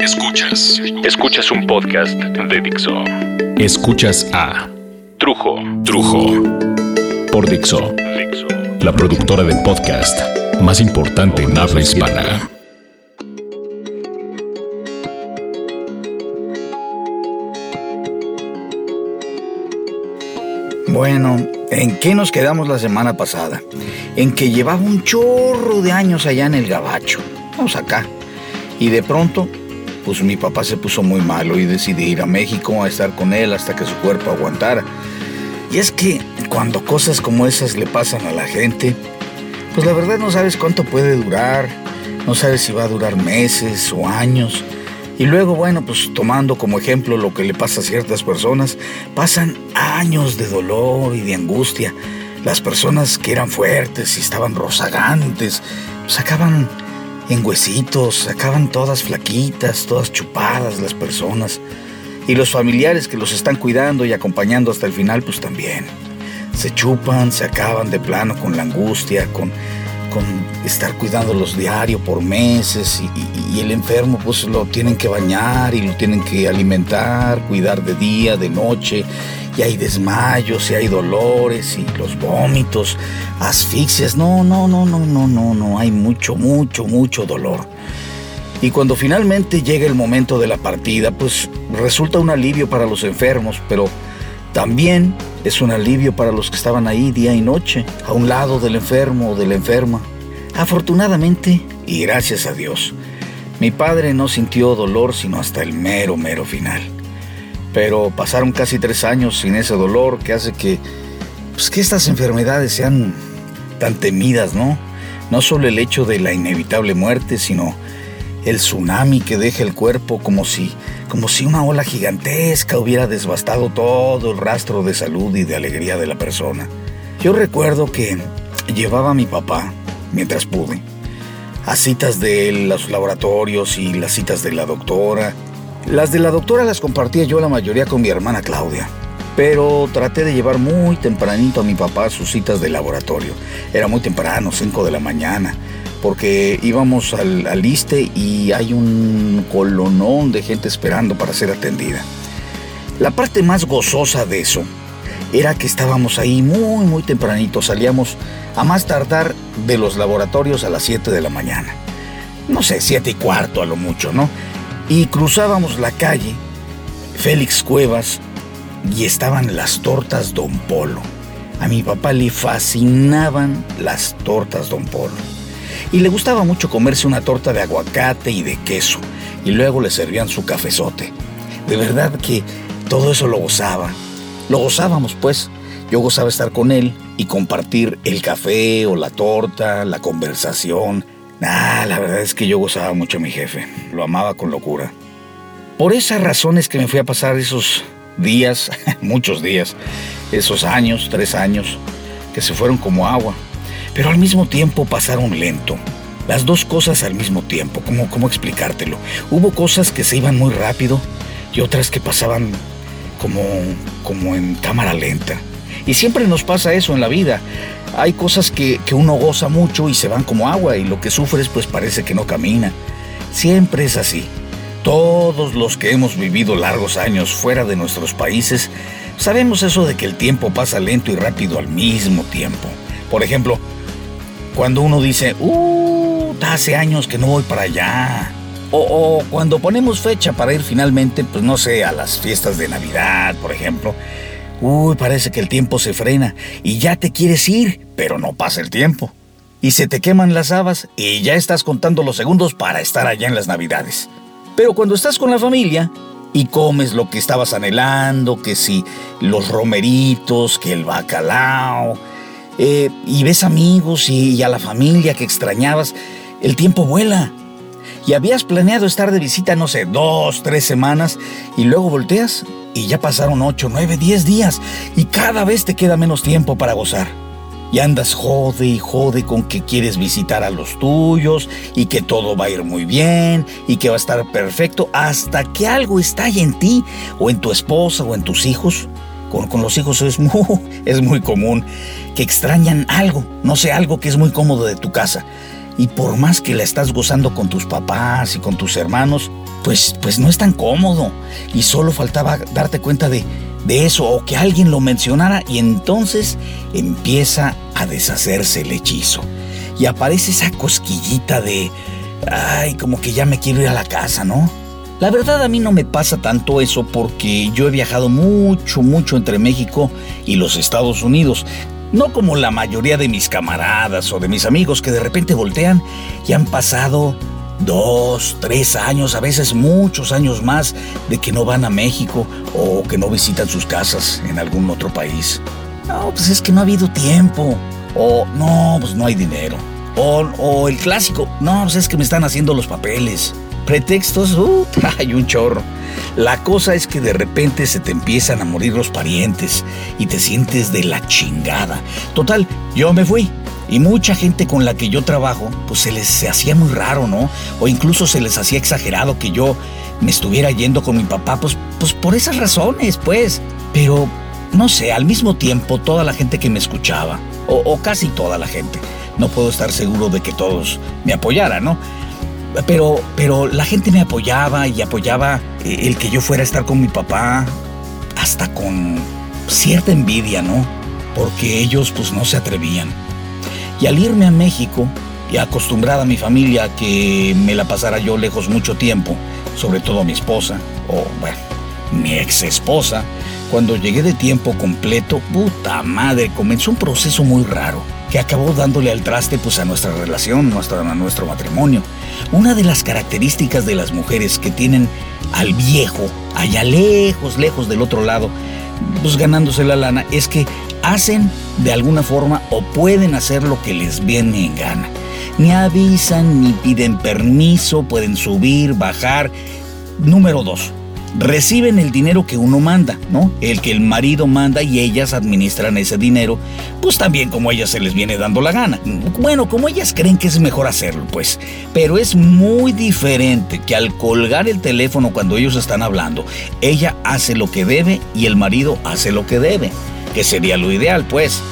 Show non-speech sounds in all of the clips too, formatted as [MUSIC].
Escuchas. Escuchas un podcast de Dixo. Escuchas a Trujo. Trujo. Por Dixo. La productora del podcast más importante en habla hispana. Bueno, ¿en qué nos quedamos la semana pasada? En que llevaba un chorro de años allá en el gabacho. Vamos acá. Y de pronto, pues mi papá se puso muy malo y decidí ir a México a estar con él hasta que su cuerpo aguantara. Y es que cuando cosas como esas le pasan a la gente, pues la verdad no sabes cuánto puede durar, no sabes si va a durar meses o años. Y luego, bueno, pues tomando como ejemplo lo que le pasa a ciertas personas, pasan años de dolor y de angustia. Las personas que eran fuertes y estaban rozagantes, pues en huesitos, acaban todas flaquitas, todas chupadas las personas. Y los familiares que los están cuidando y acompañando hasta el final, pues también. Se chupan, se acaban de plano con la angustia, con, con estar cuidándolos diario por meses y, y, el enfermo pues lo tienen que bañar y lo tienen que alimentar, cuidar de día, de noche y hay desmayos y hay dolores y los vómitos, asfixias, no, no, no, no, no, no, no, hay mucho, mucho, mucho dolor. Y cuando finalmente llega el momento de la partida, pues resulta un alivio para los enfermos, pero también es un alivio para los que estaban ahí día y noche, a un lado del enfermo o de la enferma. Afortunadamente, y gracias a Dios, mi padre no sintió dolor sino hasta el mero, mero final pero pasaron casi tres años sin ese dolor que hace que, pues, que estas enfermedades sean tan temidas, ¿no? No solo el hecho de la inevitable muerte, sino el tsunami que deja el cuerpo como si, como si una ola gigantesca hubiera devastado todo el rastro de salud y de alegría de la persona. Yo recuerdo que llevaba a mi papá, mientras pude, a citas de los laboratorios y las citas de la doctora, las de la doctora las compartía yo la mayoría con mi hermana Claudia. Pero traté de llevar muy tempranito a mi papá a sus citas de laboratorio. Era muy temprano, 5 de la mañana, porque íbamos al, al ISTE y hay un colonón de gente esperando para ser atendida. La parte más gozosa de eso era que estábamos ahí muy, muy tempranito. Salíamos a más tardar de los laboratorios a las 7 de la mañana. No sé, 7 y cuarto a lo mucho, ¿no? y cruzábamos la calle, Félix Cuevas, y estaban las tortas Don Polo. A mi papá le fascinaban las tortas Don Polo. Y le gustaba mucho comerse una torta de aguacate y de queso, y luego le servían su cafezote. De verdad que todo eso lo gozaba. Lo gozábamos, pues. Yo gozaba estar con él y compartir el café o la torta, la conversación, Ah, la verdad es que yo gozaba mucho a mi jefe. Lo amaba con locura. Por esas razones que me fui a pasar esos días, [LAUGHS] muchos días, esos años, tres años, que se fueron como agua, pero al mismo tiempo pasaron lento. Las dos cosas al mismo tiempo, ¿cómo, cómo explicártelo? Hubo cosas que se iban muy rápido y otras que pasaban como, como en cámara lenta. Y siempre nos pasa eso en la vida hay cosas que, uno goza mucho y se van como agua y lo que sufres pues parece que no camina. Siempre es así. Todos los que hemos vivido largos años fuera de nuestros países sabemos eso de que el tiempo pasa lento y rápido al mismo tiempo. Por ejemplo, cuando uno dice, uh, hace años que no voy para allá. O, cuando ponemos fecha para ir finalmente, pues no sé, a las fiestas de Navidad, por ejemplo. Uy, parece que el tiempo se frena y ya te quieres ir, pero no pasa el tiempo. Y se te queman las habas y ya estás contando los segundos para estar allá en las navidades. Pero cuando estás con la familia y comes lo que estabas anhelando, que si los romeritos, que el bacalao, eh, y ves amigos y, a la familia que extrañabas, el tiempo vuela. Y habías planeado estar de visita, no sé, dos, tres semanas, y luego volteas y ya pasaron ocho, nueve, diez días, y cada vez te queda menos tiempo para gozar. Y andas jode y jode con que quieres visitar a los tuyos y que todo va a ir muy bien y que va a estar perfecto hasta que algo estalle en ti o en tu esposa o en tus hijos. Con, con los hijos es [LAUGHS] es muy común que extrañan algo, no sé, algo que es muy cómodo de tu casa y por más que la estás gozando con tus papás y con tus hermanos, pues, pues no es tan cómodo. Y solo faltaba darte cuenta de, de eso o que alguien lo mencionara y entonces empieza a deshacerse el hechizo. Y aparece esa cosquillita de, ay, como que ya me quiero ir a la casa, ¿no? La verdad a mí no me pasa tanto eso porque yo he viajado mucho, mucho entre México y los Estados Unidos. No como la mayoría de mis camaradas o de mis amigos que de repente voltean y han pasado dos, tres años, a veces muchos años más de que no van a México o que no visitan sus casas en algún otro país. No, pues es que no ha habido tiempo. O no, pues no hay dinero. O, o el clásico, no, pues es que me están haciendo los papeles. Pretextos, uh, [LAUGHS] hay un chorro. La cosa es que de repente se te empiezan a morir los parientes y te sientes de la chingada. Total, yo me fui. Y mucha gente con la que yo trabajo, pues se les hacía muy raro, ¿no? O incluso se les hacía exagerado que yo me estuviera yendo con mi papá, pues, pues por esas razones, pues. Pero, no sé, al mismo tiempo toda la gente que me escuchaba, o, o casi toda la gente, no puedo estar seguro de que todos me apoyaran, ¿no? Pero, pero la gente me apoyaba y apoyaba eh, el que yo fuera a estar con mi papá, hasta con cierta envidia, ¿no? Porque ellos pues no se atrevían. Y al irme a México, y acostumbrada a mi familia a que me la pasara yo lejos mucho tiempo, sobre todo a mi esposa, o bueno, mi ex esposa, cuando llegué de tiempo completo, puta madre, comenzó un proceso muy raro que acabó dándole al traste pues a nuestra relación, a nuestro matrimonio. Una de las características de las mujeres que tienen al viejo allá lejos, lejos del otro lado, pues ganándose la lana, es que hacen de alguna forma o pueden hacer lo que les viene en gana. Ni avisan, ni piden permiso, pueden subir, bajar. Número dos, reciben el dinero que uno manda, ¿no? El que el marido manda y ellas administran ese dinero, pues también como a ellas se les viene dando la gana. Bueno, como ellas creen que es mejor hacerlo, pues. Pero es muy diferente que al colgar el teléfono cuando ellos están hablando, ella hace lo que debe y el marido hace lo que debe, que sería lo ideal, pues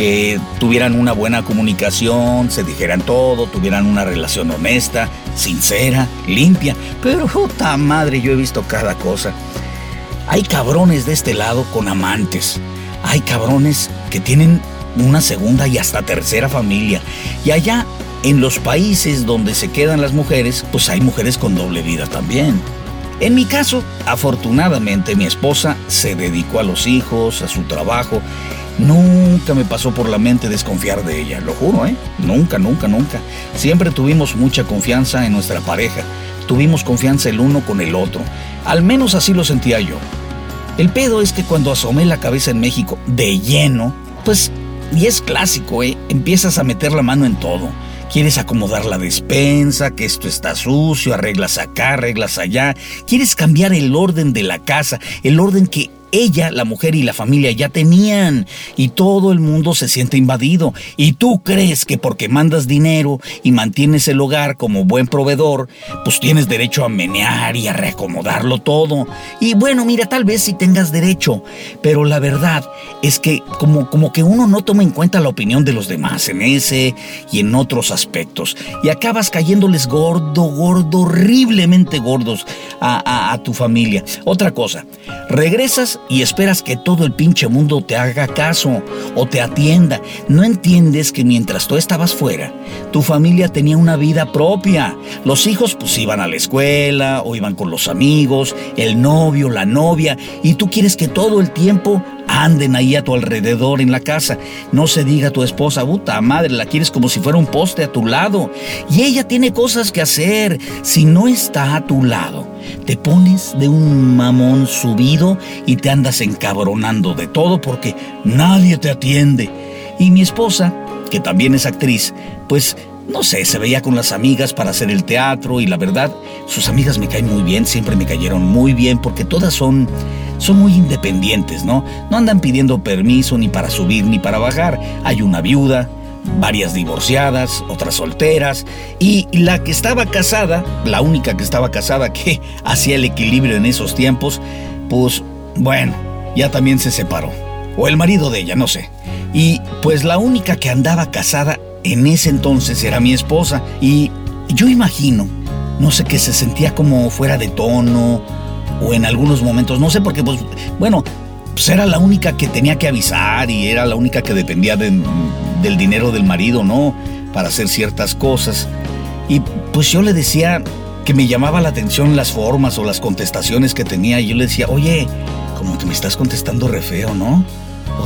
que tuvieran una buena comunicación, se dijeran todo, tuvieran una relación honesta, sincera, limpia. Pero puta madre, yo he visto cada cosa. Hay cabrones de este lado con amantes. Hay cabrones que tienen una segunda y hasta tercera familia. Y allá, en los países donde se quedan las mujeres, pues hay mujeres con doble vida también. En mi caso, afortunadamente mi esposa se dedicó a los hijos, a su trabajo Nunca me pasó por la mente desconfiar de ella, lo juro, ¿eh? Nunca, nunca, nunca. Siempre tuvimos mucha confianza en nuestra pareja. Tuvimos confianza el uno con el otro. Al menos así lo sentía yo. El pedo es que cuando asomé la cabeza en México de lleno, pues, y es clásico, ¿eh? Empiezas a meter la mano en todo. Quieres acomodar la despensa, que esto está sucio, arreglas acá, arreglas allá. Quieres cambiar el orden de la casa, el orden que ella, la mujer y la familia ya tenían y todo el mundo se siente invadido. Y tú crees que porque mandas dinero y mantienes el hogar como buen proveedor, pues tienes derecho a menear y a reacomodarlo todo. Y bueno, mira, tal vez si tengas derecho, pero la verdad es que como, como que uno no toma en cuenta la opinión de los demás en ese y en otros aspectos. Y acabas cayéndoles gordo, gordo, horriblemente gordos a, a tu familia. Otra cosa, regresas y esperas que todo el pinche mundo te haga caso o te atienda. No entiendes que mientras tú estabas fuera, tu familia tenía una vida propia. Los hijos pues iban a la escuela o iban con los amigos, el novio, la novia, y tú quieres que todo el tiempo anden ahí a tu alrededor en la casa. No se diga a tu esposa, puta madre, la quieres como si fuera un poste a tu lado. Y ella tiene cosas que hacer. Si no está a tu lado, te pones de un mamón subido y te andas encabronando de todo porque nadie te atiende. Y mi esposa, que también es actriz, pues no sé, se veía con las amigas para hacer el teatro y la verdad, sus amigas me caen muy bien, siempre me cayeron muy bien porque todas son son muy independientes, ¿no? No andan pidiendo permiso ni para subir ni para bajar. Hay una viuda, varias divorciadas, otras solteras, y la que estaba casada, la única que estaba casada que [LAUGHS] hacía el equilibrio en esos tiempos, pues bueno, ya también se separó. O el marido de ella, no sé. Y pues la única que andaba casada en ese entonces era mi esposa y yo imagino, no sé, que se sentía como fuera de tono o en algunos momentos, no sé, porque pues, bueno, pues era la única que tenía que avisar y era la única que dependía del dinero del marido, ¿no? Para hacer ciertas cosas. Y pues yo le decía que me llamaba la atención las formas o las contestaciones que tenía y yo le decía, oye, como que me estás contestando re feo, ¿no?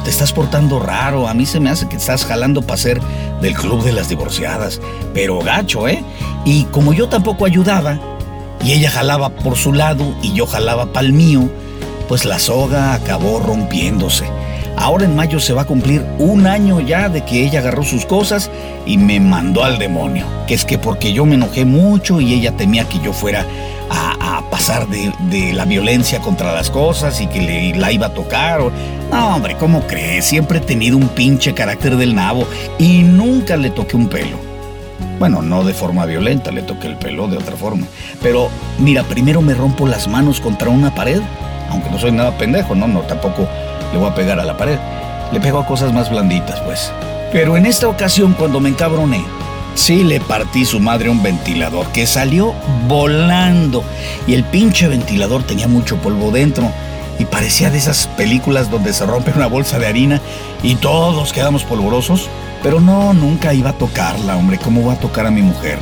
Te estás portando raro, a mí se me hace que estás jalando para ser del club de las divorciadas, pero gacho, ¿eh? Y como yo tampoco ayudaba, y ella jalaba por su lado y yo jalaba para el mío, pues la soga acabó rompiéndose. Ahora en mayo se va a cumplir un año ya de que ella agarró sus cosas y me mandó al demonio. Que es que porque yo me enojé mucho y ella temía que yo fuera a, pasar de, la violencia contra las cosas y que le, la iba a tocar. No, hombre, ¿cómo crees? Siempre he tenido un pinche carácter del nabo y nunca le toqué un pelo. Bueno, no de forma violenta, le toqué el pelo de otra forma. Pero mira, primero me rompo las manos contra una pared, aunque no soy nada pendejo, no, no, tampoco le voy a pegar a la pared. Le pego a cosas más blanditas, pues. Pero en esta ocasión, cuando me encabroné, sí le partí su madre un ventilador que salió volando. Y el pinche ventilador tenía mucho polvo dentro. Y parecía de esas películas donde se rompe una bolsa de harina y todos quedamos polvorosos. Pero no, nunca iba a tocarla, hombre. ¿Cómo va a tocar a mi mujer?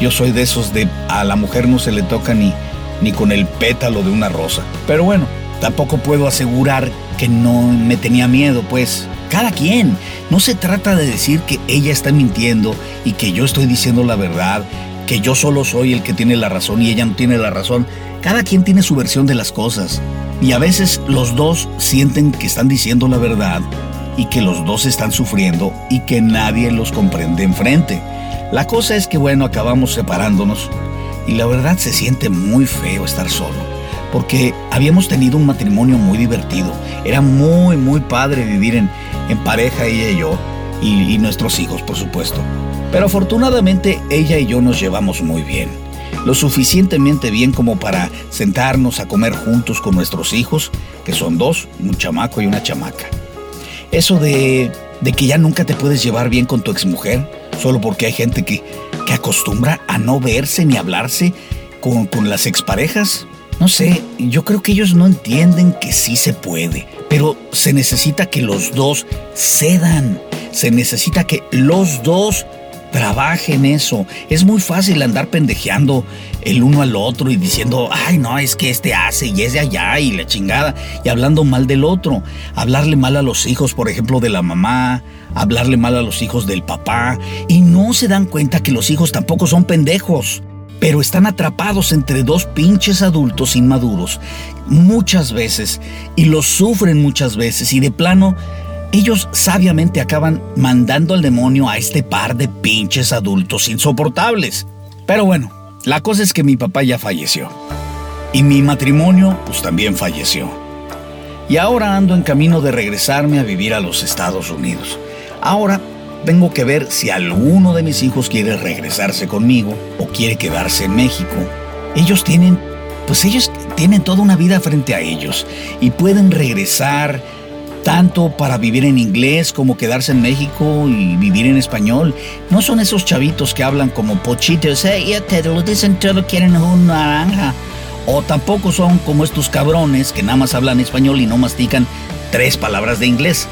Yo soy de esos de a la mujer no se le toca ni, ni con el pétalo de una rosa. Pero bueno, tampoco puedo asegurar que no me tenía miedo, pues cada quien. No se trata de decir que ella está mintiendo y que yo estoy diciendo la verdad, que yo solo soy el que tiene la razón y ella no tiene la razón. Cada quien tiene su versión de las cosas. Y a veces los dos sienten que están diciendo la verdad y que los dos están sufriendo y que nadie los comprende enfrente. La cosa es que bueno, acabamos separándonos y la verdad se siente muy feo estar solo porque habíamos tenido un matrimonio muy divertido. Era muy, muy padre vivir en, en pareja ella y yo, y, nuestros hijos, por supuesto. Pero afortunadamente ella y yo nos llevamos muy bien. Lo suficientemente bien como para sentarnos a comer juntos con nuestros hijos, que son dos, un chamaco y una chamaca. Eso de, de que ya nunca te puedes llevar bien con tu exmujer, solo porque hay gente que, que acostumbra a no verse ni hablarse con, con las exparejas, no sé, yo creo que ellos no entienden que sí se puede, pero se necesita que los dos cedan, se necesita que los dos trabajen eso. Es muy fácil andar pendejeando el uno al otro y diciendo, ay no, es que este hace y es de allá y la chingada, y hablando mal del otro, hablarle mal a los hijos, por ejemplo, de la mamá, hablarle mal a los hijos del papá, y no se dan cuenta que los hijos tampoco son pendejos pero están atrapados entre dos pinches adultos inmaduros muchas veces y los sufren muchas veces y de plano ellos sabiamente acaban mandando al demonio a este par de pinches adultos insoportables. Pero bueno, la cosa es que mi papá ya falleció y mi matrimonio pues también falleció. Y ahora ando en camino de regresarme a vivir a los Estados Unidos. Ahora tengo que ver si alguno de mis hijos quiere regresarse conmigo o quiere quedarse en México. Ellos tienen, pues ellos tienen toda una vida frente a ellos y pueden regresar tanto para vivir en inglés como quedarse en México y vivir en español. No son esos chavitos que hablan como pochitos, eh, te lo dicen todo, quieren un naranja. O tampoco son como estos cabrones que nada más hablan español y no mastican tres palabras de inglés.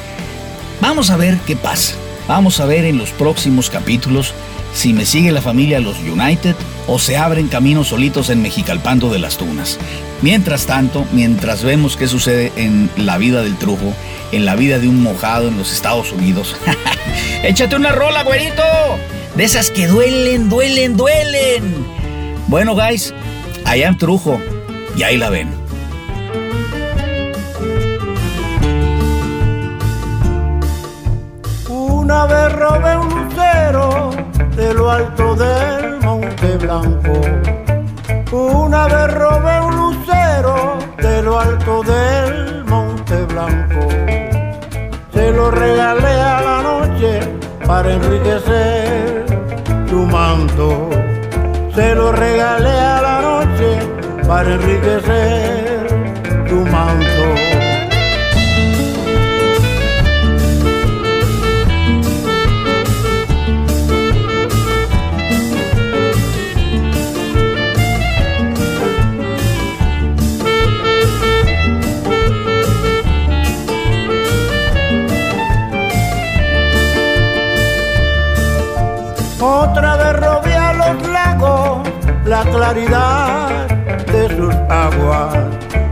Vamos a ver qué pasa. Vamos a ver en los próximos capítulos si me sigue la familia Los United o se abren caminos solitos en Mexicalpando de las Tunas. Mientras tanto, mientras vemos qué sucede en la vida del trujo, en la vida de un mojado en los Estados Unidos, [LAUGHS] échate una rola, güerito, de esas que duelen, duelen, duelen. Bueno, guys, allá en Trujo, y ahí la ven. Una vez robé un lucero de lo alto del Monte Blanco. Una vez robé un lucero de lo alto del Monte Blanco. Se lo regalé a la noche para enriquecer tu manto. Se lo regalé a la noche para enriquecer tu manto. otra vez robé a los lagos la claridad de sus aguas.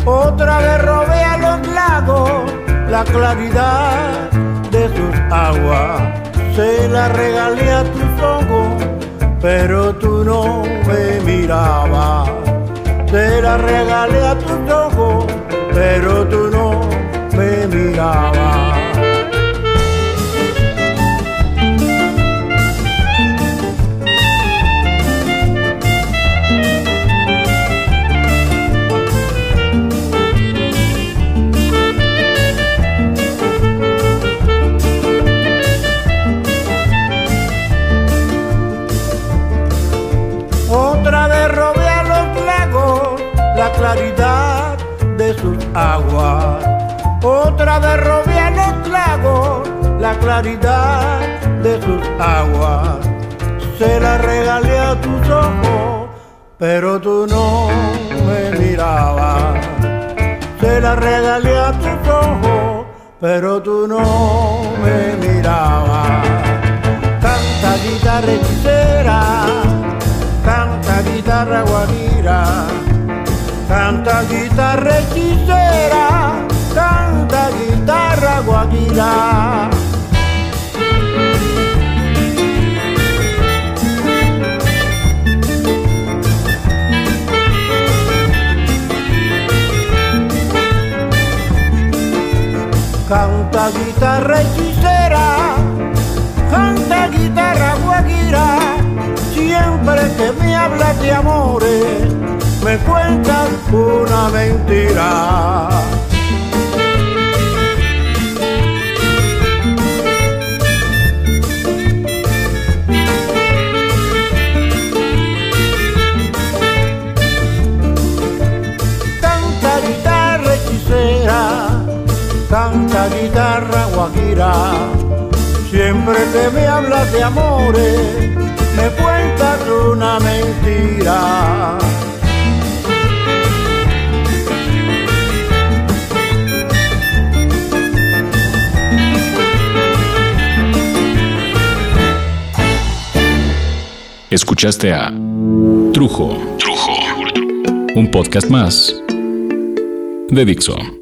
Otra vez robé a los lagos la claridad de sus aguas. Se la regalé a tus ojos, pero tú no me mirabas. Se la regalé a tus ojos, pero tú no me mirabas. Pero tú no me mirabas. Se la regalé a tus ojos, pero tú no me mirabas. Canta guitarra hechicera, canta guitarra guajira Canta guitarra hechicera, canta guitarra guajira. Guitarra hechicera, canta guitarra guajira, siempre que me hablas de amores me cuentan una mentira. Canta guitarra guajira, siempre que me hablas de amores, me cuentas una mentira. Escuchaste a Trujo. Trujo. Un podcast más de Dixo.